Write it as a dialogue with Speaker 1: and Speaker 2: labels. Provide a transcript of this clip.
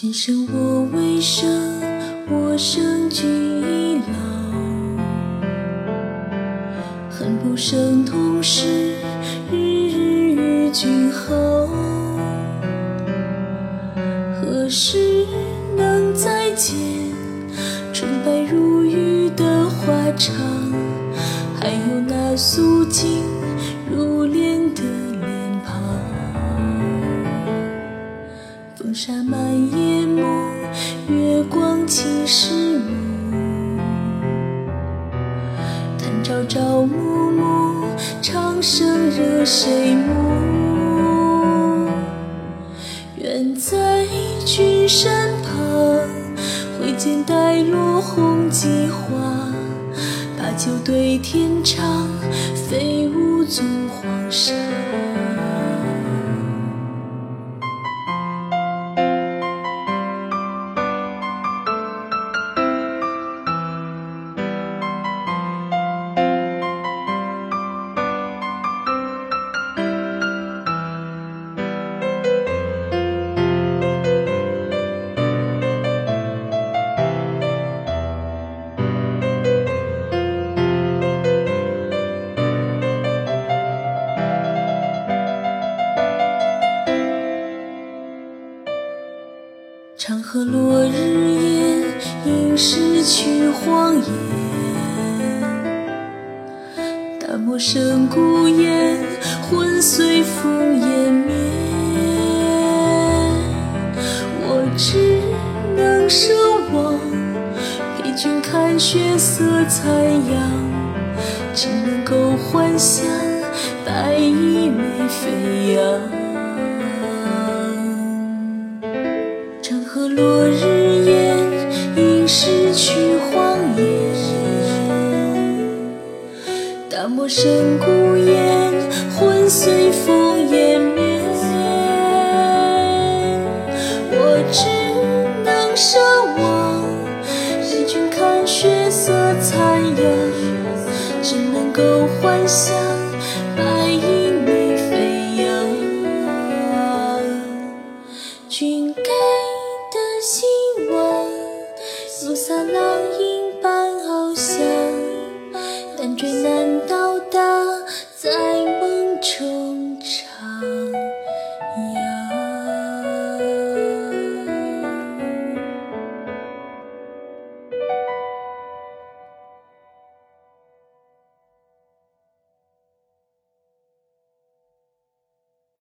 Speaker 1: 今生我未生，我生君已老。恨不生同时，日日与君好。何时能再见纯白如玉的花场？还有那素净如莲的脸庞。风沙满夜幕，月光侵湿幕。叹朝朝暮暮，长生惹谁慕？愿在君身旁，挥剑带落红几花，把酒对天唱，飞舞纵黄沙。和落日烟，应是去荒野。大漠深孤烟，魂随风湮灭。我只能守望，陪君看血色残阳，只能够幻想白衣袂飞扬。落日烟，应是去荒野。大漠深孤烟，魂随风湮灭。我只能守望，陪君看血色残阳，只能够幻想好似浪影般翱翔难追难挡